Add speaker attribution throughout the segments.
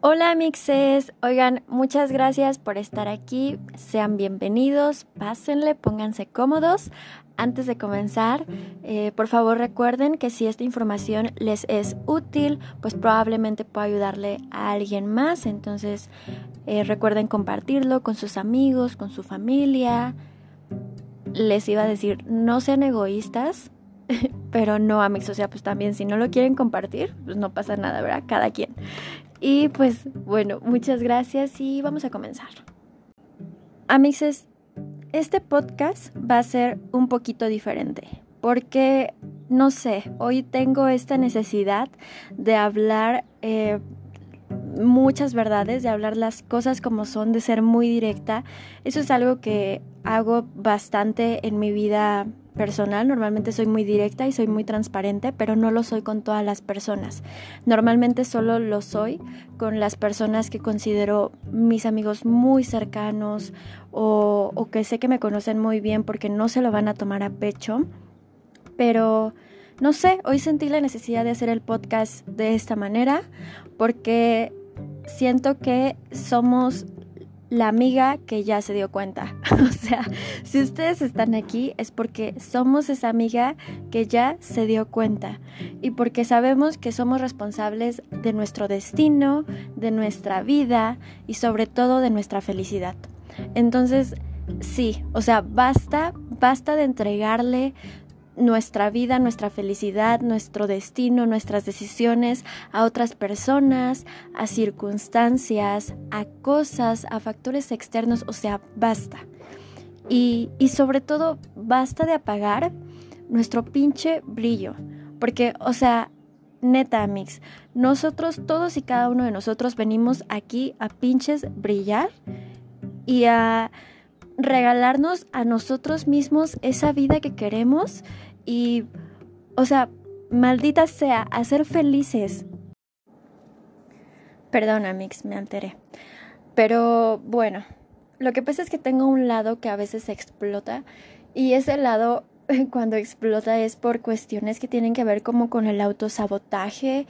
Speaker 1: Hola mixes, oigan, muchas gracias por estar aquí, sean bienvenidos, pásenle, pónganse cómodos. Antes de comenzar, eh, por favor recuerden que si esta información les es útil, pues probablemente pueda ayudarle a alguien más, entonces eh, recuerden compartirlo con sus amigos, con su familia. Les iba a decir, no sean egoístas, pero no amigos, o sea, pues también si no lo quieren compartir, pues no pasa nada, ¿verdad? Cada quien. Y pues bueno, muchas gracias y vamos a comenzar. Amixes, este podcast va a ser un poquito diferente porque, no sé, hoy tengo esta necesidad de hablar eh, muchas verdades, de hablar las cosas como son, de ser muy directa. Eso es algo que hago bastante en mi vida personal. Normalmente soy muy directa y soy muy transparente, pero no lo soy con todas las personas. Normalmente solo lo soy con las personas que considero mis amigos muy cercanos o, que sé que me conocen muy bien porque no se lo van a tomar a pecho. Pero no sé, hoy sentí la necesidad de hacer el podcast de esta manera porque siento que somos la amiga que ya se dio cuenta. o sea, si ustedes están aquí es porque somos esa amiga que ya se dio cuenta y porque sabemos que somos responsables de nuestro destino, de nuestra vida y sobre todo de nuestra felicidad. Entonces, sí, o sea, basta, basta de entregarle nuestra vida, nuestra felicidad, nuestro destino, nuestras decisiones a otras personas, a circunstancias, a cosas, a factores externos, o sea, basta. Y, y sobre todo, basta de apagar nuestro pinche brillo, porque, o sea, neta, mix, nosotros, todos y cada uno de nosotros venimos aquí a pinches brillar y a regalarnos a nosotros mismos esa vida que queremos y, o sea, maldita sea, hacer felices. Perdona, Mix, me alteré. Pero bueno, lo que pasa es que tengo un lado que a veces explota y ese lado cuando explota es por cuestiones que tienen que ver como con el autosabotaje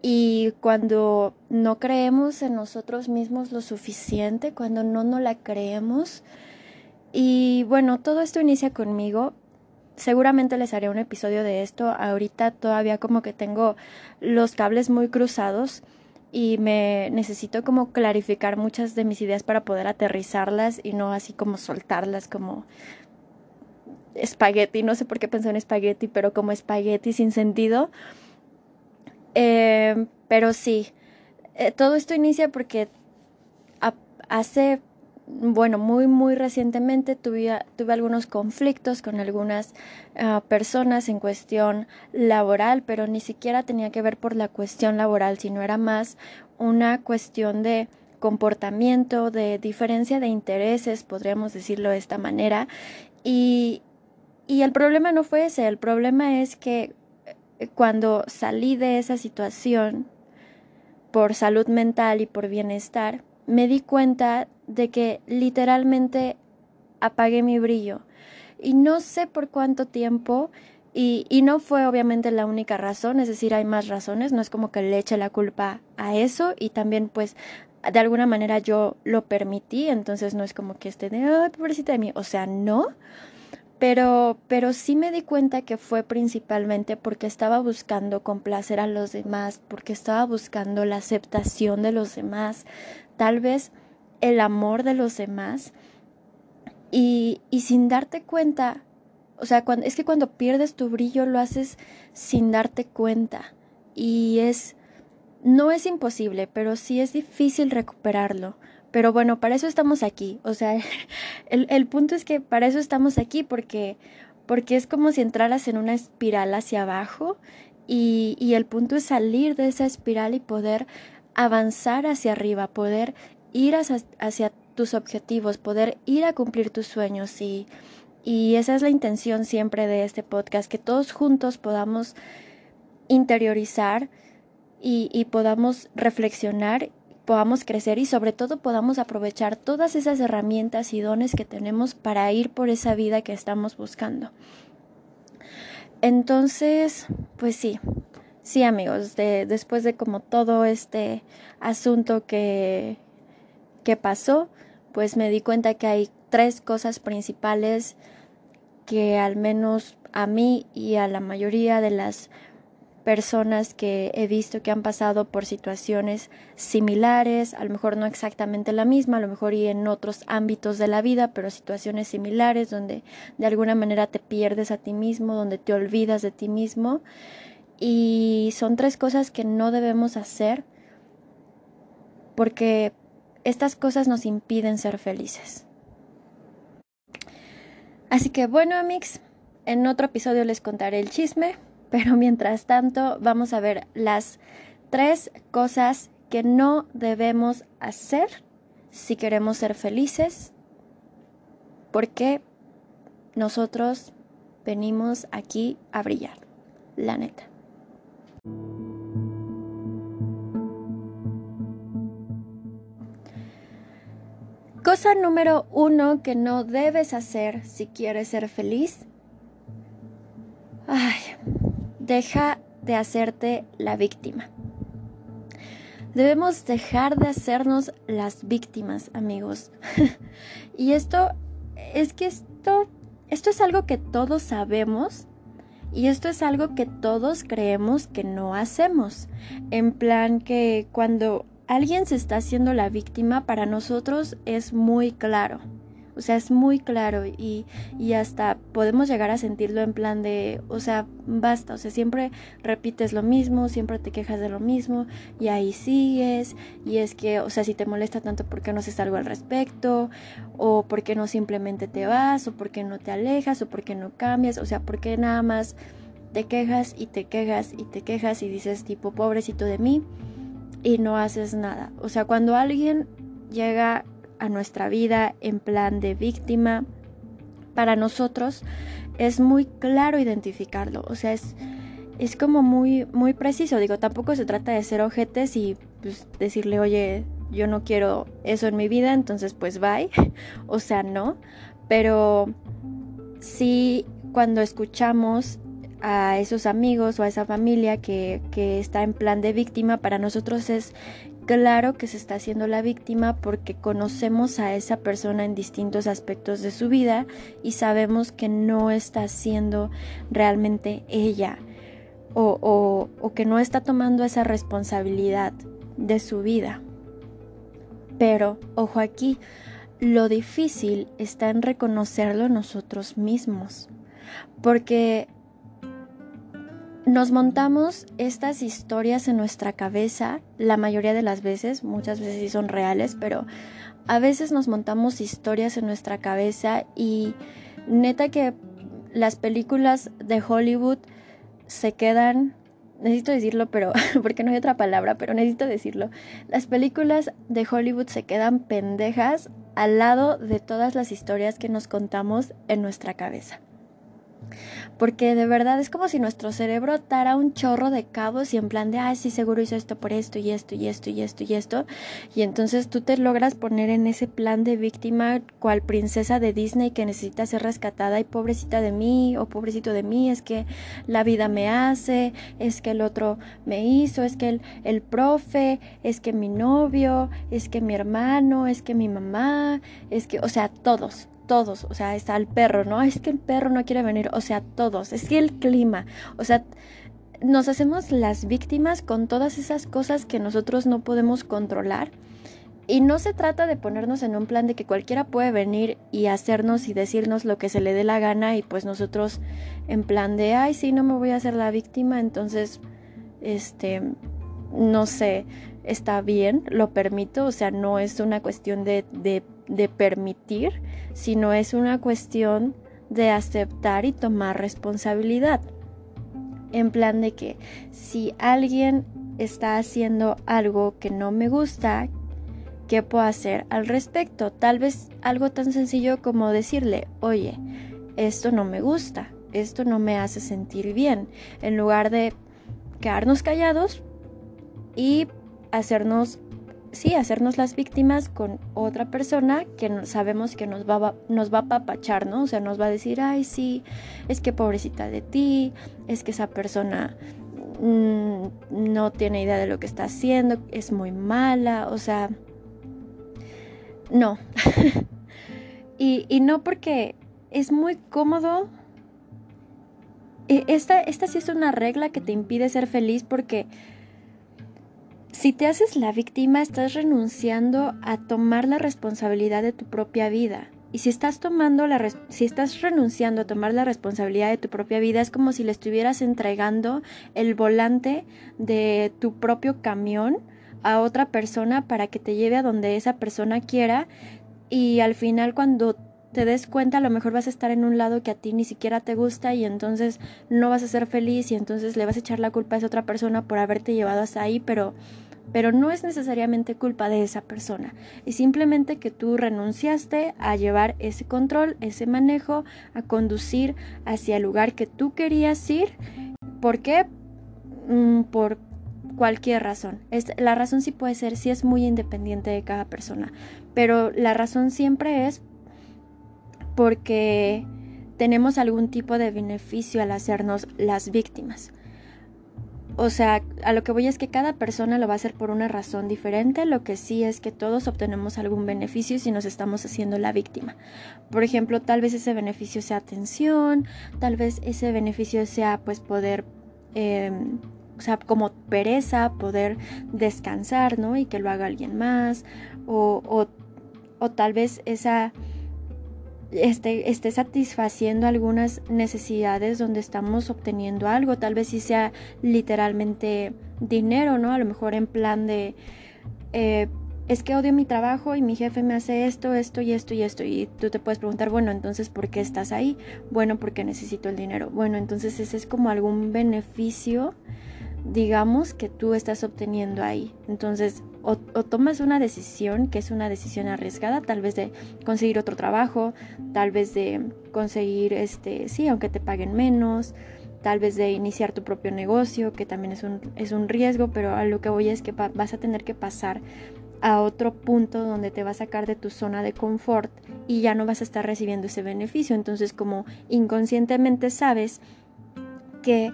Speaker 1: y cuando no creemos en nosotros mismos lo suficiente, cuando no nos la creemos. Y bueno, todo esto inicia conmigo Seguramente les haré un episodio de esto. Ahorita todavía como que tengo los cables muy cruzados y me necesito como clarificar muchas de mis ideas para poder aterrizarlas y no así como soltarlas como espagueti. No sé por qué pensé en espagueti, pero como espagueti sin sentido. Eh, pero sí, eh, todo esto inicia porque hace bueno, muy, muy recientemente tuve, tuve algunos conflictos con algunas ah, personas en cuestión laboral, pero ni siquiera tenía que ver por la cuestión laboral, sino era más una cuestión de comportamiento, de diferencia de intereses, podríamos decirlo de esta manera. Y, y el problema no fue ese, el problema es que eh, cuando salí de esa situación por salud mental y por bienestar, me di cuenta de que literalmente apagué mi brillo. Y no sé por cuánto tiempo, y, y, no fue obviamente la única razón, es decir, hay más razones, no es como que le eche la culpa a eso y también pues de alguna manera yo lo permití, entonces no es como que esté de, ay, pobrecita de mí, o sea, no. Pero, pero sí me di cuenta que fue principalmente porque estaba buscando complacer a los demás, porque estaba buscando la aceptación de los demás, tal vez el amor de los demás y, y sin darte cuenta, o sea, cuando, es que cuando pierdes tu brillo lo haces sin darte cuenta y es, no es imposible, pero sí es difícil recuperarlo. Pero bueno, para eso estamos aquí. O sea, el, el punto es que para eso estamos aquí porque, porque es como si entraras en una espiral hacia abajo y, y el punto es salir de esa espiral y poder avanzar hacia arriba, poder ir hacia, tus objetivos, poder ir a cumplir tus sueños y, y esa es la intención siempre de este podcast, que todos juntos podamos interiorizar y, y, podamos reflexionar, podamos crecer y sobre todo podamos aprovechar todas esas herramientas y dones que tenemos para ir por esa vida que estamos buscando. Entonces, pues sí, sí amigos, después de como todo este asunto que, pasó, pues me di cuenta que hay tres cosas principales que al menos a mí y a la mayoría de las personas que he visto que han pasado por situaciones similares, a lo mejor no exactamente la misma, a lo mejor y en otros ámbitos de la vida, pero situaciones similares donde de alguna manera te pierdes a ti mismo, donde te olvidas de ti mismo. Y son tres cosas que no debemos hacer porque estas cosas nos impiden ser felices. Así que bueno, amigos, en otro episodio les contaré el chisme, pero mientras tanto vamos a ver las tres cosas que no debemos hacer si queremos ser felices, porque nosotros venimos aquí a brillar, la neta. Cosa número uno que no debes hacer si quieres ser feliz. Ay, deja de hacerte la víctima. Debemos dejar de hacernos las víctimas, amigos. y esto es que esto esto es algo que todos sabemos y esto es algo que todos creemos que no hacemos. En plan que cuando alguien se está haciendo la víctima, para nosotros es muy claro. O sea, es muy claro y, y, hasta podemos llegar a sentirlo en plan de, o sea, basta, o sea, siempre repites lo mismo, siempre te quejas de lo mismo y ahí sigues y es que, o sea, si te molesta tanto, ¿por qué no haces algo al respecto? O ¿por qué no simplemente te vas? O ¿por qué no te alejas? O ¿por qué no cambias? O sea, ¿por qué nada más te quejas y te quejas y te quejas y dices tipo, pobrecito de mí? Y no haces nada. O sea, cuando alguien llega a nuestra vida en plan de víctima, para nosotros es muy claro identificarlo. O sea, es, es como muy, muy preciso. Digo, tampoco se trata de ser ojetes y pues, decirle, oye, yo no quiero eso en mi vida, entonces pues bye. o sea, no. Pero sí, cuando escuchamos a esos amigos o a esa familia que, que está en plan de víctima, para nosotros es claro que se está haciendo la víctima porque conocemos a esa persona en distintos aspectos de su vida y sabemos que no está siendo realmente ella o, o, o, que no está tomando esa responsabilidad de su vida. Pero, ojo aquí, lo difícil está en reconocerlo nosotros mismos, porque nos montamos estas historias en nuestra cabeza, la mayoría de las veces, muchas veces sí son reales, pero a veces nos montamos historias en nuestra cabeza y neta que las películas de Hollywood se quedan, necesito decirlo, pero porque no hay otra palabra, pero necesito decirlo, las películas de Hollywood se quedan pendejas al lado de todas las historias que nos contamos en nuestra cabeza porque de verdad es como si nuestro cerebro atara un chorro de cabos y en plan de, ay, sí, seguro hizo esto por esto y esto y esto y esto y esto, y entonces tú te logras poner en ese plan de víctima cual princesa de Disney que necesita ser rescatada y pobrecita de mí o pobrecito de mí, es que la vida me hace, es que el otro me hizo, es que el, el profe, es que mi novio, es que mi hermano, es que mi mamá, es que, o sea, todos, todos, o sea, está el perro, ¿no? Es que el perro no quiere venir, o sea, todos, es que el clima, o sea, nos hacemos las víctimas con todas esas cosas que nosotros no podemos controlar. Y no se trata de ponernos en un plan de que cualquiera puede venir y hacernos y decirnos lo que se le dé la gana y pues nosotros en plan de, ay, sí, no me voy a hacer la víctima, entonces, este, no sé, está bien, lo permito, o sea, no es una cuestión de, de de permitir, sino es una cuestión de aceptar y tomar responsabilidad. En plan de que si alguien está haciendo algo que no me gusta, ¿qué puedo hacer al respecto? Tal vez algo tan sencillo como decirle, oye, esto no me gusta, esto no me hace sentir bien, en lugar de quedarnos callados y hacernos sí, hacernos las víctimas con otra persona que sabemos que nos va, nos va a papachar, ¿no? O sea, nos va a decir, ay, sí, es que pobrecita de ti, es que esa persona mm, no tiene idea de lo que está haciendo, es muy mala, o sea, no. y, y no porque es muy cómodo e, esta, esta sí es una regla que te impide ser feliz porque si te haces la víctima estás renunciando a tomar la responsabilidad de tu propia vida. Y si estás tomando la si estás renunciando a tomar la responsabilidad de tu propia vida es como si le estuvieras entregando el volante de tu propio camión a otra persona para que te lleve a donde esa persona quiera y al final cuando te des cuenta, a lo mejor vas a estar en un lado que a ti ni siquiera te gusta y entonces no vas a ser feliz y entonces le vas a echar la culpa a esa otra persona por haberte llevado hasta ahí, pero pero no es necesariamente culpa de esa persona, es simplemente que tú renunciaste a llevar ese control, ese manejo, a conducir hacia el lugar que tú querías ir. ¿Por qué? Mm, por cualquier razón. la razón sí puede ser, sí es muy independiente de cada persona, pero la razón siempre es porque tenemos algún tipo de beneficio al hacernos las víctimas. O sea, a lo que voy es que cada persona lo va a hacer por una razón diferente, lo que sí es que todos obtenemos algún beneficio si nos estamos haciendo la víctima. Por ejemplo, tal vez ese beneficio sea atención, tal vez ese beneficio sea pues poder, em, o sea, como pereza, poder descansar, ¿no? Y que lo haga alguien más, o, o, o tal vez esa esté, esté satisfaciendo algunas necesidades donde estamos obteniendo algo, tal vez si sea literalmente dinero, ¿no? A lo mejor en plan de, eh, es que odio mi trabajo y mi jefe me hace esto, esto y esto y esto. Y tú te puedes preguntar, bueno, entonces, ¿por qué estás ahí? Bueno, porque necesito el dinero. Bueno, entonces ese es como algún beneficio digamos, que tú estás obteniendo ahí. Entonces, o, tomas una decisión que es una decisión arriesgada, tal vez de conseguir otro trabajo, tal vez de conseguir, este, sí, aunque te paguen menos, tal vez de iniciar tu propio negocio, que también es un, es un riesgo, pero a lo que voy es que vas a tener que pasar a otro punto donde te va a sacar de tu zona de confort y ya no vas a estar recibiendo ese beneficio. Entonces, como inconscientemente sabes que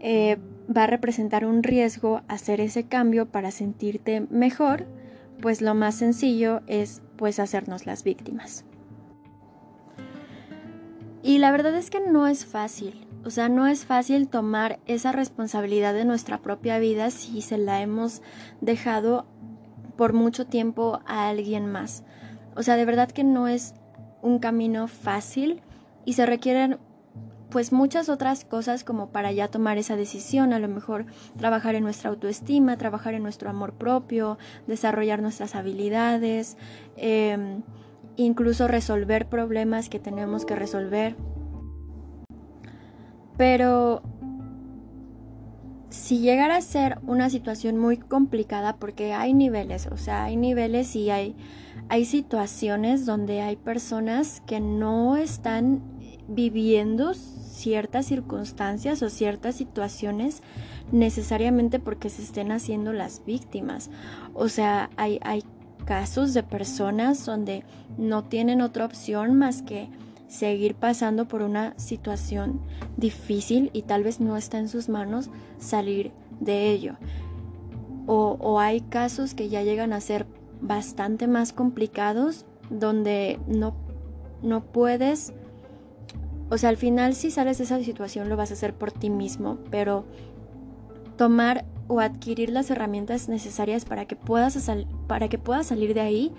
Speaker 1: eh, va a representar un riesgo hacer ese cambio para sentirte mejor, pues lo más sencillo es pues hacernos las víctimas. Y la verdad es que no es fácil, o sea, no es fácil tomar esa responsabilidad de nuestra propia vida si se la hemos dejado por mucho tiempo a alguien más. O sea, de verdad que no es un camino fácil y se requieren pues muchas otras cosas como para ya tomar esa decisión, a lo mejor trabajar en nuestra autoestima, trabajar en nuestro amor propio, desarrollar nuestras habilidades, em, incluso resolver problemas que tenemos que resolver. Pero si llegara a ser una situación muy complicada, porque hay niveles, o sea, hay niveles y hay, hay situaciones donde hay personas que no están viviendo ciertas circunstancias o ciertas situaciones necesariamente porque se estén haciendo las víctimas. O sea, hay, casos de personas donde no tienen otra opción más que seguir pasando por una situación difícil y tal vez no está en sus manos salir de ello. O, o hay casos que ya llegan a ser bastante más complicados donde no, no puedes o sea, al final si sales de esa situación lo vas a hacer por ti mismo, pero tomar o adquirir las herramientas necesarias para que puedas, para que puedas salir de ahí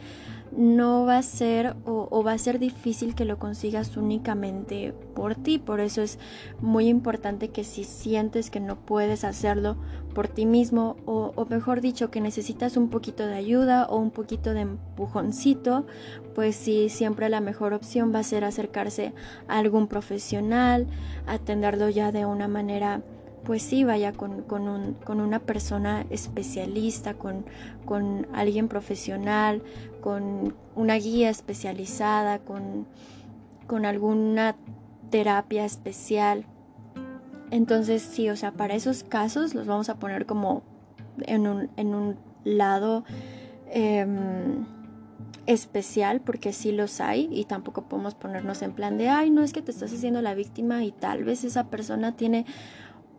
Speaker 1: no va a ser o, va a ser difícil que lo consigas únicamente por ti. Por eso es muy importante que si sientes que no puedes hacerlo por ti mismo o, o mejor dicho que necesitas un poquito de ayuda o un poquito de empujoncito, pues sí, siempre la mejor opción va a ser acercarse a algún profesional, atenderlo ya de una manera pues sí, vaya con, un, con una persona especialista, con, con, alguien profesional, con una guía especializada, con, con alguna terapia especial. Entonces sí, o sea, para esos casos los vamos a poner como en un, en un lado em, especial, porque sí los hay y tampoco podemos ponernos en plan de, ay, no es que te estás haciendo la víctima y tal vez esa persona tiene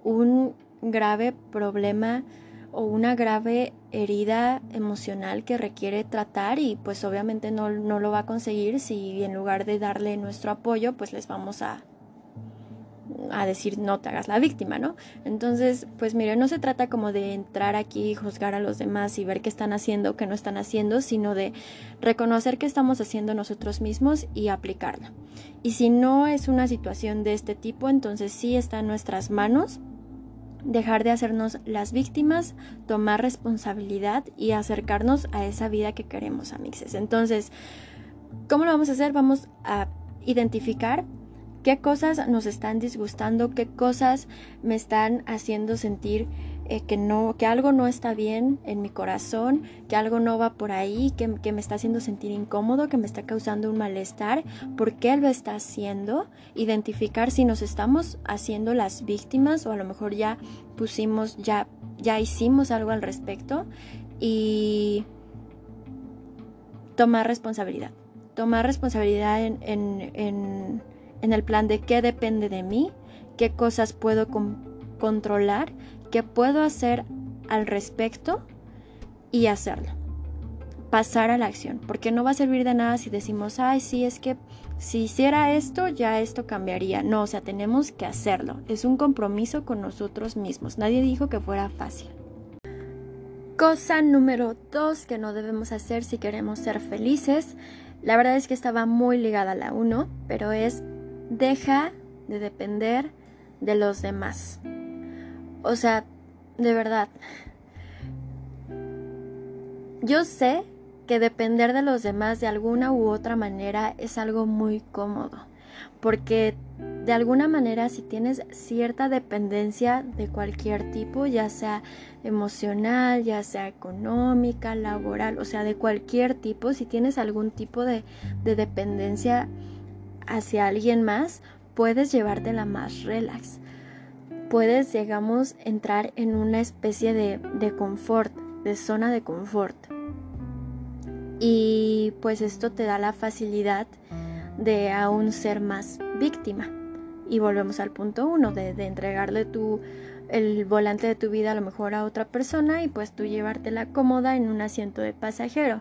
Speaker 1: un grave problema o una grave herida emocional que requiere tratar y pues obviamente no, no lo va a conseguir si en lugar de darle nuestro apoyo pues les vamos a a decir no te hagas la víctima, ¿no? Entonces, pues mire, no se trata como de entrar aquí y juzgar a los demás y ver qué están haciendo qué no están haciendo, sino de reconocer qué estamos haciendo nosotros mismos y aplicarla. Y si no es una situación de este tipo, entonces sí está en nuestras manos dejar de hacernos las víctimas, tomar responsabilidad y acercarnos a esa vida que queremos, amixes. Entonces, ¿cómo lo vamos a hacer? Vamos a identificar qué cosas nos están disgustando, qué cosas me están haciendo sentir eh, que no, que algo no está bien en mi corazón, que algo no va por ahí, que, que, me está haciendo sentir incómodo, que me está causando un malestar, por qué lo está haciendo, identificar si nos estamos haciendo las víctimas o a lo mejor ya pusimos, ya, ya hicimos algo al respecto y tomar responsabilidad. Tomar responsabilidad en, en, en en el plan de qué depende de mí, qué cosas puedo controlar, qué puedo hacer al respecto y hacerlo. Pasar a la acción, porque no va a servir de nada si decimos, ay, sí, es que si hiciera esto, ya esto cambiaría. No, o sea, tenemos que hacerlo. Es un compromiso con nosotros mismos. Nadie dijo que fuera fácil. Cosa número dos que no debemos hacer si queremos ser felices. La verdad es que estaba muy ligada a la uno, pero es deja de depender de los demás. O sea, de verdad. Yo sé que depender de los demás de alguna u otra manera es algo muy cómodo, porque de alguna manera si tienes cierta dependencia de cualquier tipo, ya sea emocional, ya sea económica, laboral, o sea, de cualquier tipo, si tienes algún tipo de, de dependencia hacia alguien más, puedes llevártela más relax. Puedes, digamos, entrar en una especie de, de confort, de zona de confort. Y pues esto te da la facilidad de aún ser más víctima. Y volvemos al punto uno, de, de entregarle tu, el volante de tu vida a lo mejor a otra persona y pues tú llevártela cómoda en un asiento de pasajero.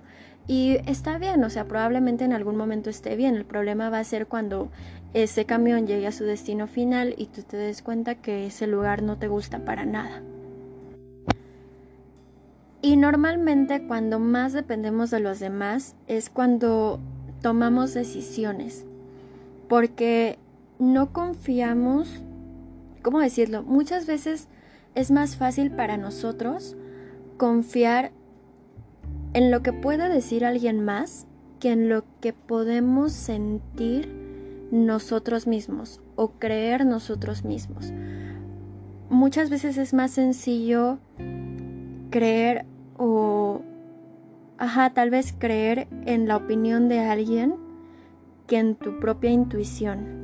Speaker 1: Y está bien, o sea, probablemente en algún momento esté bien. El problema va a ser cuando ese camión llegue a su destino final y tú te des cuenta que ese lugar no te gusta para nada. Y normalmente cuando más dependemos de los demás es cuando tomamos decisiones. Porque no confiamos, ¿cómo decirlo? Muchas veces es más fácil para nosotros confiar en lo que pueda decir alguien más que en lo que podemos sentir nosotros mismos o creer nosotros mismos. Muchas veces es más sencillo creer o, ajá, tal vez creer en la opinión de alguien que en tu propia intuición.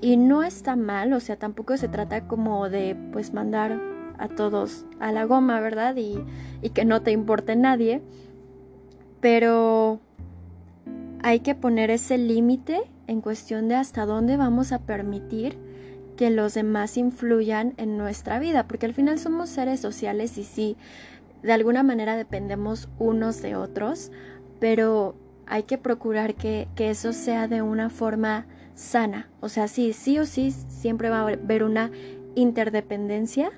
Speaker 1: Y no está mal, o sea, tampoco se trata como de pues mandar a todos a la goma, ¿verdad? Y, que no te importe nadie. Pero hay que poner ese límite en cuestión de hasta dónde vamos a permitir que los demás influyan en nuestra vida, porque al final somos seres sociales y sí, de alguna manera dependemos unos de otros, pero hay que procurar que, que eso sea de una forma sana. O sea, sí, sí o sí, siempre va a haber una interdependencia,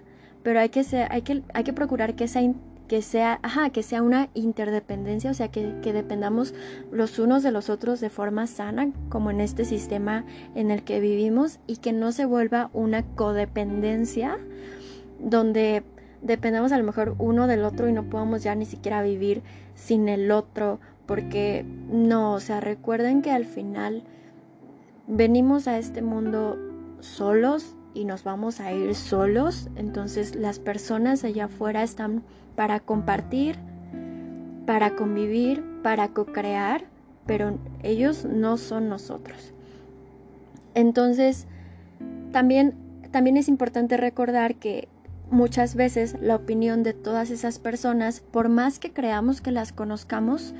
Speaker 1: pero hay que, ser, hay que, hay que procurar que, esa, que, sea, ajá, que sea una interdependencia, o sea, que, que dependamos los unos de los otros de forma sana, como en este sistema en el que vivimos, y que no se vuelva una codependencia donde dependamos a lo mejor uno del otro y no podamos ya ni siquiera vivir sin el otro, porque no, o sea, recuerden que al final venimos a este mundo solos y nos vamos a ir solos, entonces las personas allá afuera están para compartir, para convivir, para co-crear, pero ellos no son nosotros. Entonces, también, también es importante recordar que muchas veces la opinión de todas esas personas, por más que creamos que las conozcamos,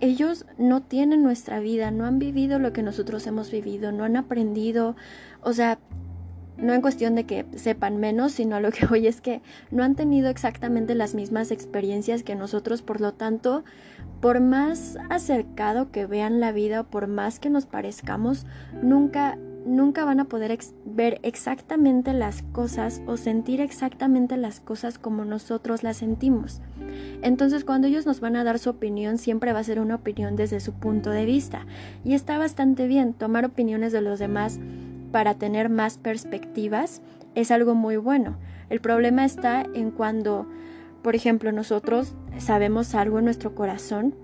Speaker 1: ellos no tienen nuestra vida, no han vivido lo que nosotros hemos vivido, no han aprendido, o sea, no en cuestión de que sepan menos, sino lo que hoy es que no han tenido exactamente las mismas experiencias que nosotros, por lo tanto, por más acercado que vean la vida o por más que nos parezcamos, nunca nunca van a poder ver exactamente las cosas o sentir exactamente las cosas como nosotros las sentimos. Entonces cuando ellos nos van a dar su opinión siempre va a ser una opinión desde su punto de vista. Y está bastante bien tomar opiniones de los demás para tener más perspectivas es algo muy bueno. El problema está en cuando, por ejemplo, nosotros sabemos algo en nuestro corazón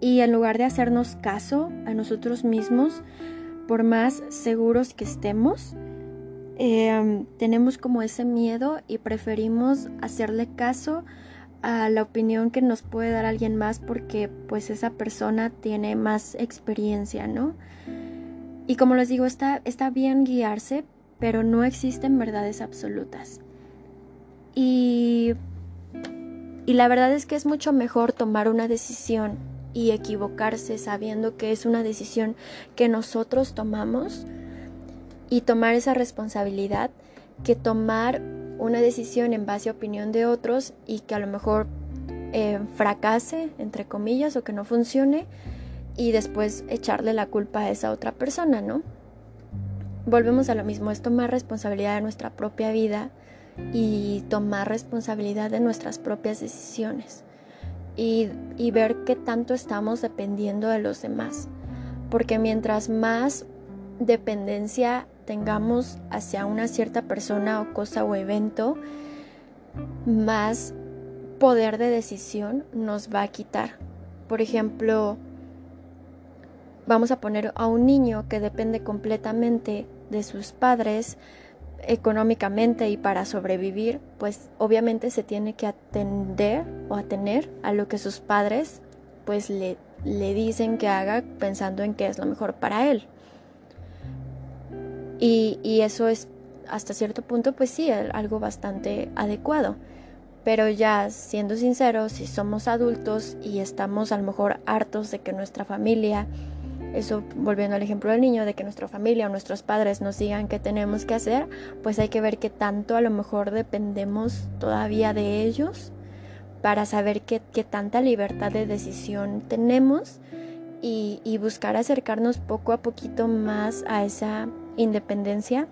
Speaker 1: y en lugar de hacernos caso a nosotros mismos, por más seguros que estemos, em, tenemos como ese miedo y preferimos hacerle caso a la opinión que nos puede dar alguien más porque pues esa persona tiene más experiencia, ¿no? Y como les digo, está, está bien guiarse, pero no existen verdades absolutas. Y, y la verdad es que es mucho mejor tomar una decisión y equivocarse sabiendo que es una decisión que nosotros tomamos y tomar esa responsabilidad que tomar una decisión en base a opinión de otros y que a lo mejor eh, fracase, entre comillas, o que no funcione y después echarle la culpa a esa otra persona, ¿no? Volvemos a lo mismo, es tomar responsabilidad de nuestra propia vida y tomar responsabilidad de nuestras propias decisiones y, ver qué tanto estamos dependiendo de los demás. Porque mientras más dependencia tengamos hacia una cierta persona o cosa o evento, más poder de decisión nos va a quitar. Por ejemplo, vamos a poner a un niño que depende completamente de sus padres, económicamente y para sobrevivir, pues obviamente se tiene que atender o atener a lo que sus padres pues le, le dicen que haga pensando en qué es lo mejor para él. Y, y eso es hasta cierto punto pues sí, algo bastante adecuado. Pero ya siendo sinceros, si somos adultos y estamos a lo mejor hartos de que nuestra familia eso volviendo al ejemplo del niño, de que nuestra familia o nuestros padres nos digan qué tenemos que hacer, pues hay que ver qué tanto a lo mejor dependemos todavía de ellos para saber qué, tanta libertad de decisión tenemos y, y buscar acercarnos poco a poquito más a esa independencia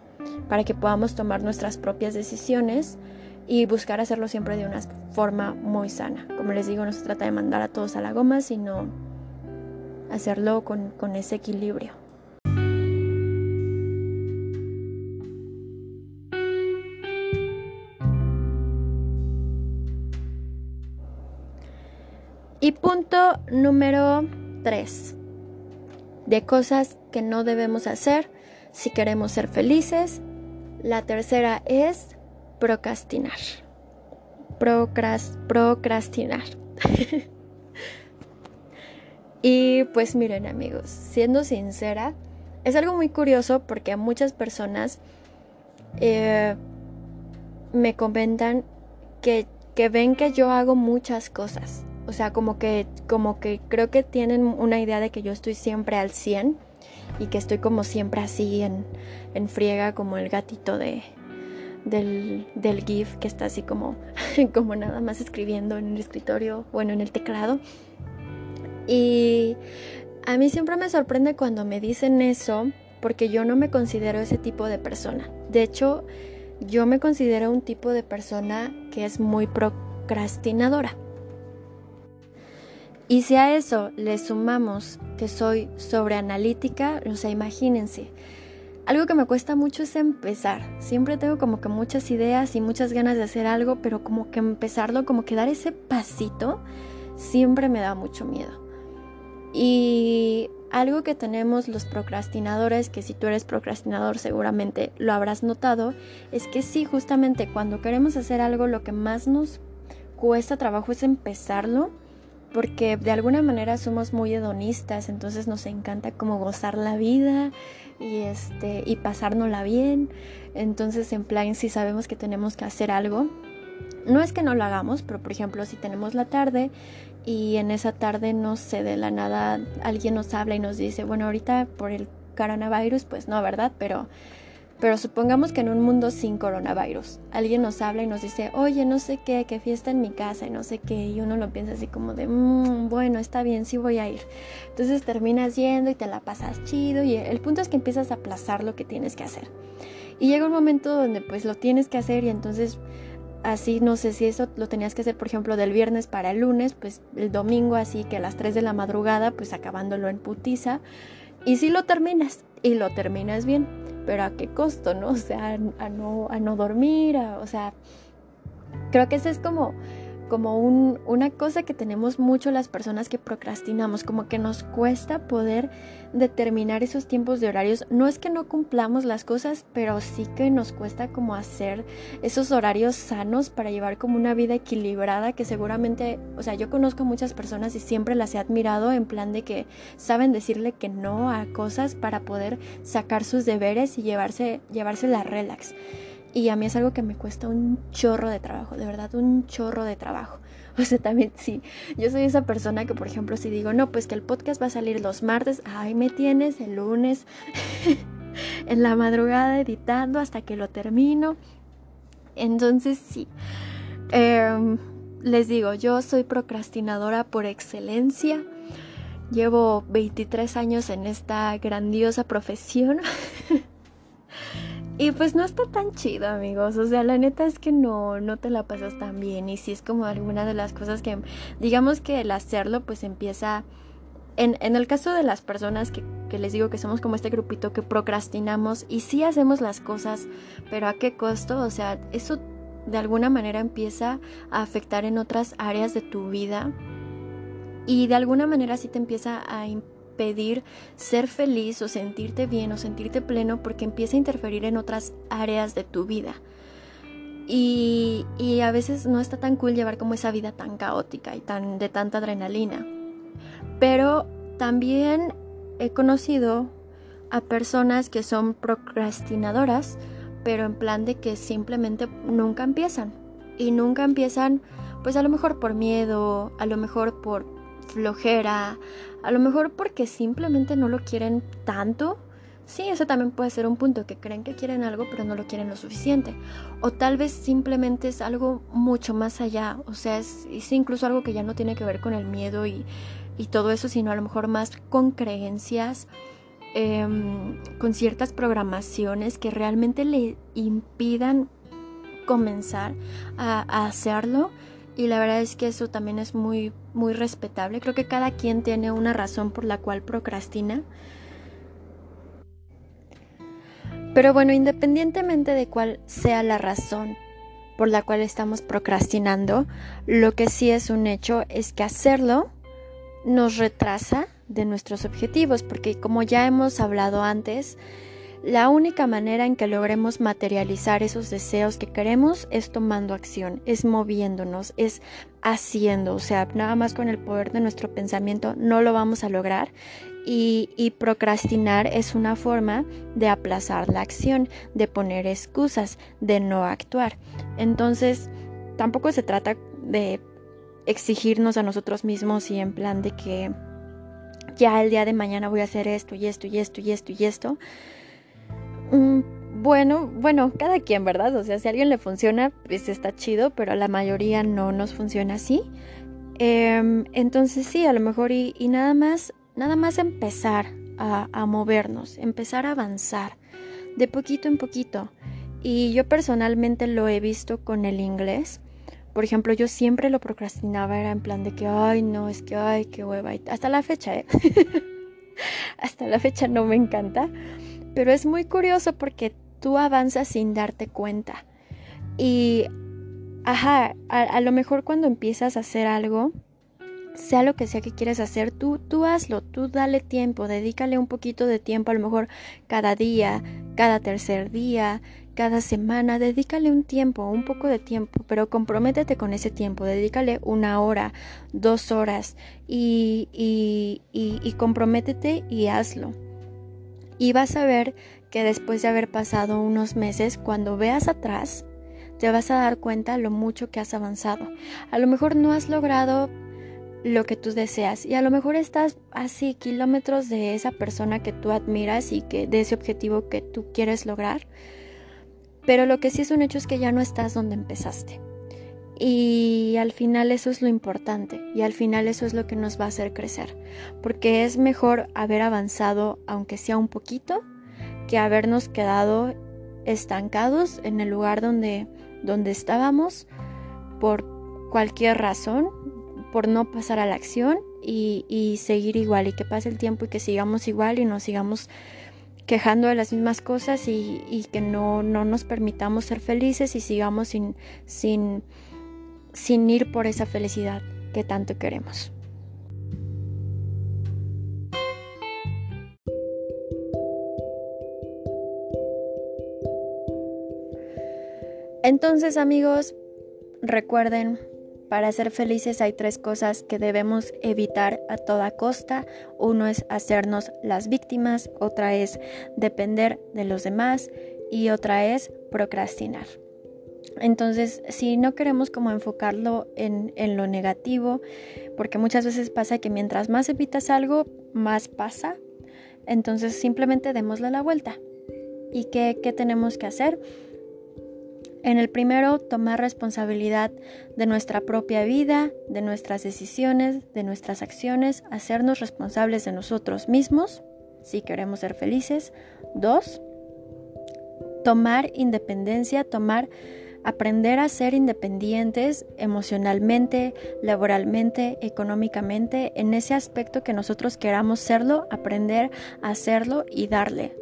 Speaker 1: para que podamos tomar nuestras propias decisiones y buscar hacerlo siempre de una forma muy sana. Como les digo, no se trata de mandar a todos a la goma, sino hacerlo con, ese equilibrio. Y punto número 3. De cosas que no debemos hacer si queremos ser felices. La tercera es procrastinar. procrastinar. Y pues miren amigos, siendo sincera, es algo muy curioso porque muchas personas eh, me comentan que, que ven que yo hago muchas cosas. O sea, como que, como que creo que tienen una idea de que yo estoy siempre al 100 y que estoy como siempre así en, en friega como el gatito de, del, del GIF que está así como, como nada más escribiendo en el escritorio, bueno, en el teclado. Y a mí siempre me sorprende cuando me dicen eso porque yo no me considero ese tipo de persona. De hecho, yo me considero un tipo de persona que es muy procrastinadora. Y si a eso le sumamos que soy sobreanalítica, o sea, imagínense, algo que me cuesta mucho es empezar. Siempre tengo como que muchas ideas y muchas ganas de hacer algo, pero como que empezarlo, como que dar ese pasito, siempre me da mucho miedo. Y algo que tenemos los procrastinadores, que si tú eres procrastinador seguramente lo habrás notado, es que sí, justamente cuando queremos hacer algo lo que más nos cuesta trabajo es empezarlo, porque de alguna manera somos muy hedonistas, entonces nos encanta como gozar la vida y este y pasárnosla bien. Entonces en plan si sabemos que tenemos que hacer algo, no es que no lo hagamos, pero por ejemplo si tenemos la tarde y en esa tarde no sé, de la nada alguien nos habla y nos dice, bueno, ahorita por el coronavirus, pues no, ¿verdad? Pero Pero supongamos que en un mundo sin coronavirus, alguien nos habla y nos dice, oye, no sé qué, que fiesta en mi casa y no sé qué, y uno lo piensa así como de, mmm, bueno, está bien, sí voy a ir. Entonces terminas yendo y te la pasas chido y el punto es que empiezas a aplazar lo que tienes que hacer. Y llega un momento donde pues lo tienes que hacer y entonces así no sé si eso lo tenías que hacer por ejemplo del viernes para el lunes, pues el domingo así que a las 3 de la madrugada pues acabándolo en putiza y si lo terminas y lo terminas bien pero a qué costo, ¿no? O sea, a, no, a no dormir, o sea, creo que ese es como como un, una cosa que tenemos mucho las personas que procrastinamos, como que nos cuesta poder determinar esos tiempos de horarios. No es que no cumplamos las cosas, pero sí que nos cuesta como hacer esos horarios sanos para llevar como una vida equilibrada que seguramente, o sea, yo conozco muchas personas y siempre las he admirado en plan de que saben decirle que no a cosas para poder sacar sus deberes y llevarse, llevarse la relax. Y a mí es algo que me cuesta un chorro de trabajo, de verdad, un chorro de trabajo. O sea, también sí, yo soy esa persona que, por ejemplo, si digo, no, pues que el podcast va a salir los martes, ay, me tienes el lunes en la madrugada editando hasta que lo termino. Entonces, sí. Em, les digo, yo soy procrastinadora por excelencia. Llevo 23 años en esta grandiosa profesión. Y pues no está tan chido, amigos. O sea, la neta es que no, no te la pasas tan bien. Y sí es como alguna de las cosas que, digamos que el hacerlo, pues empieza. En, en el caso de las personas que, que, les digo que somos como este grupito que procrastinamos y sí hacemos las cosas, pero ¿a qué costo? O sea, eso de alguna manera empieza a afectar en otras áreas de tu vida y de alguna manera sí te empieza a pedir ser feliz o sentirte bien o sentirte pleno porque empieza a interferir en otras áreas de tu vida. Y, y, a veces no está tan cool llevar como esa vida tan caótica y tan de tanta adrenalina. Pero también he conocido a personas que son procrastinadoras, pero en plan de que simplemente nunca empiezan. Y nunca empiezan, pues a lo mejor por miedo, a lo mejor por flojera, a lo mejor porque simplemente no lo quieren tanto. Sí, eso también puede ser un punto, que creen que quieren algo pero no lo quieren lo suficiente. O tal vez simplemente es algo mucho más allá, o sea, es, incluso algo que ya no tiene que ver con el miedo y, y todo eso, sino a lo mejor más con creencias, em, con ciertas programaciones que realmente le impidan comenzar a, a hacerlo y la verdad es que eso también es muy muy respetable. Creo que cada quien tiene una razón por la cual procrastina. Pero bueno, independientemente de cuál sea la razón por la cual estamos procrastinando, lo que sí es un hecho es que hacerlo nos retrasa de nuestros objetivos, porque como ya hemos hablado antes, la única manera en que logremos materializar esos deseos que queremos es tomando acción, es moviéndonos, es haciendo. O sea, nada más con el poder de nuestro pensamiento no lo vamos a lograr. Y, procrastinar es una forma de aplazar la acción, de poner excusas, de no actuar. Entonces, tampoco se trata de exigirnos a nosotros mismos y en plan de que ya el día de mañana voy a hacer esto y esto y esto y esto y esto. Bueno, bueno, cada quien, ¿verdad? O sea, si a alguien le funciona, pues está chido, pero a la mayoría no nos funciona así. Em, entonces sí, a lo mejor y, nada más, nada más empezar a, a, movernos, empezar a avanzar de poquito en poquito. Y yo personalmente lo he visto con el inglés. Por ejemplo, yo siempre lo procrastinaba, era en plan de que, ay, no, es que, ay, qué hueva. Hasta la fecha, ¿eh? Hasta la fecha no me encanta. Pero es muy curioso porque tú avanzas sin darte cuenta. Y, ajá, a, lo mejor cuando empiezas a hacer algo, sea lo que sea que quieres hacer, tú, tú hazlo, tú dale tiempo, dedícale un poquito de tiempo, a lo mejor cada día, cada tercer día, cada semana, dedícale un tiempo, un poco de tiempo, pero comprométete con ese tiempo, dedícale una hora, dos horas y, y, y, y comprométete y hazlo. Y vas a ver que después de haber pasado unos meses, cuando veas atrás, te vas a dar cuenta lo mucho que has avanzado. A lo mejor no has logrado lo que tú deseas. Y a lo mejor estás así kilómetros de esa persona que tú admiras y que de ese objetivo que tú quieres lograr. Pero lo que sí es un hecho es que ya no estás donde empezaste. Y al final eso es lo importante y al final eso es lo que nos va a hacer crecer. Porque es mejor haber avanzado aunque sea un poquito que habernos quedado estancados en el lugar donde, donde estábamos por cualquier razón, por no pasar a la acción y, seguir igual y que pase el tiempo y que sigamos igual y nos sigamos quejando de las mismas cosas y, que no, no, nos permitamos ser felices y sigamos sin, sin, sin ir por esa felicidad que tanto queremos. Entonces amigos, recuerden, para ser felices hay tres cosas que debemos evitar a toda costa. Uno es hacernos las víctimas, otra es depender de los demás y otra es procrastinar. Entonces, si no queremos como enfocarlo en, lo negativo, porque muchas veces pasa que mientras más evitas algo, más pasa, entonces simplemente démosle la vuelta. ¿Y qué, qué tenemos que hacer? En el primero, tomar responsabilidad de nuestra propia vida, de nuestras decisiones, de nuestras acciones, hacernos responsables de nosotros mismos, si queremos ser felices. Dos, tomar independencia, tomar, aprender a ser independientes emocionalmente, laboralmente, económicamente, en ese aspecto que nosotros queramos serlo, aprender a hacerlo y darle.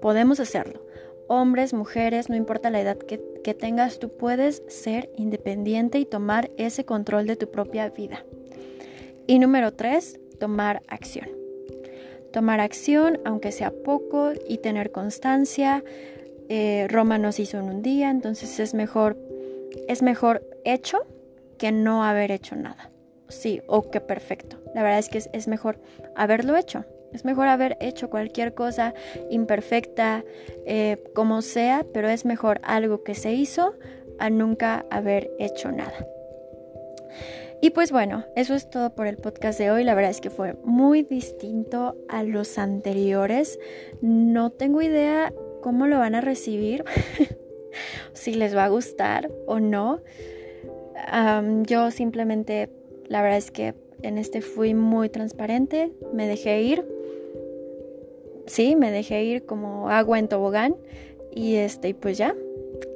Speaker 1: Podemos hacerlo hombres, mujeres, no importa la edad que, tengas, tú puedes ser independiente y tomar ese control de tu propia vida. Y número tres, tomar acción. Tomar acción, aunque sea poco, y tener constancia. Eh, Roma nos hizo en un día, entonces es mejor, es mejor hecho que no haber hecho nada. Sí, o que perfecto. La verdad es que es mejor haberlo hecho. Es mejor haber hecho cualquier cosa imperfecta, eh, como sea, pero es mejor algo que se hizo a nunca haber hecho nada. Y pues bueno, eso es todo por el podcast de hoy. La verdad es que fue muy distinto a los anteriores. No tengo idea cómo lo van a recibir, si les va a gustar o no. yo simplemente, la verdad es que en este fui muy transparente, me dejé ir sí, me dejé ir como agua en tobogán y este, pues ya,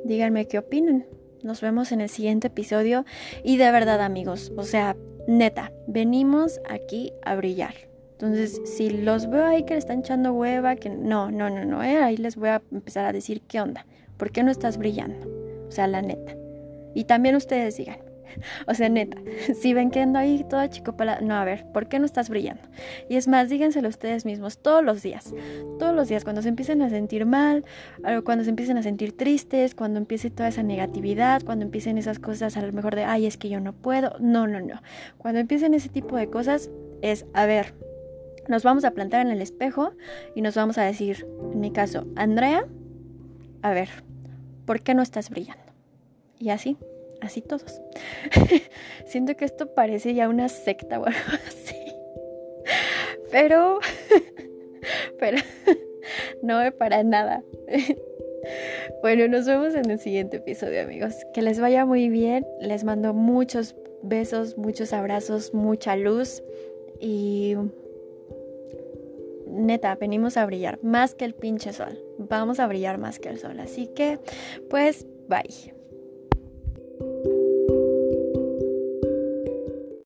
Speaker 1: díganme qué opinan. Nos vemos en el siguiente episodio y de verdad amigos, o sea, neta, venimos aquí a brillar. Entonces, si los veo ahí que le están echando hueva, que no, no, no, no, eh, ahí les voy a empezar a decir qué onda, ¿por qué no estás brillando? O sea, la neta. Y también ustedes digan, O sea, neta, si ven que ando ahí toda chico para... No, a ver, ¿por qué no estás brillando? Y es más, díganselo ustedes mismos todos los días. Todos los días, cuando se empiecen a sentir mal, cuando se empiecen a sentir tristes, cuando empiece toda esa negatividad, cuando empiecen esas cosas a lo mejor de, ay, es que yo no puedo. No, no, no. Cuando empiecen ese tipo de cosas es, a ver, nos vamos a plantar en el espejo y nos vamos a decir, en mi caso, Andrea, a ver, ¿por qué no estás brillando? Y así así todos. Siento que esto parece ya una secta o algo así. Pero, pero, no para nada. Bueno, nos vemos en el siguiente episodio, amigos. Que les vaya muy bien. Les mando muchos besos, muchos abrazos, mucha luz. Y neta, venimos a brillar más que el pinche sol. Vamos a brillar más que el sol. Así que, pues, bye.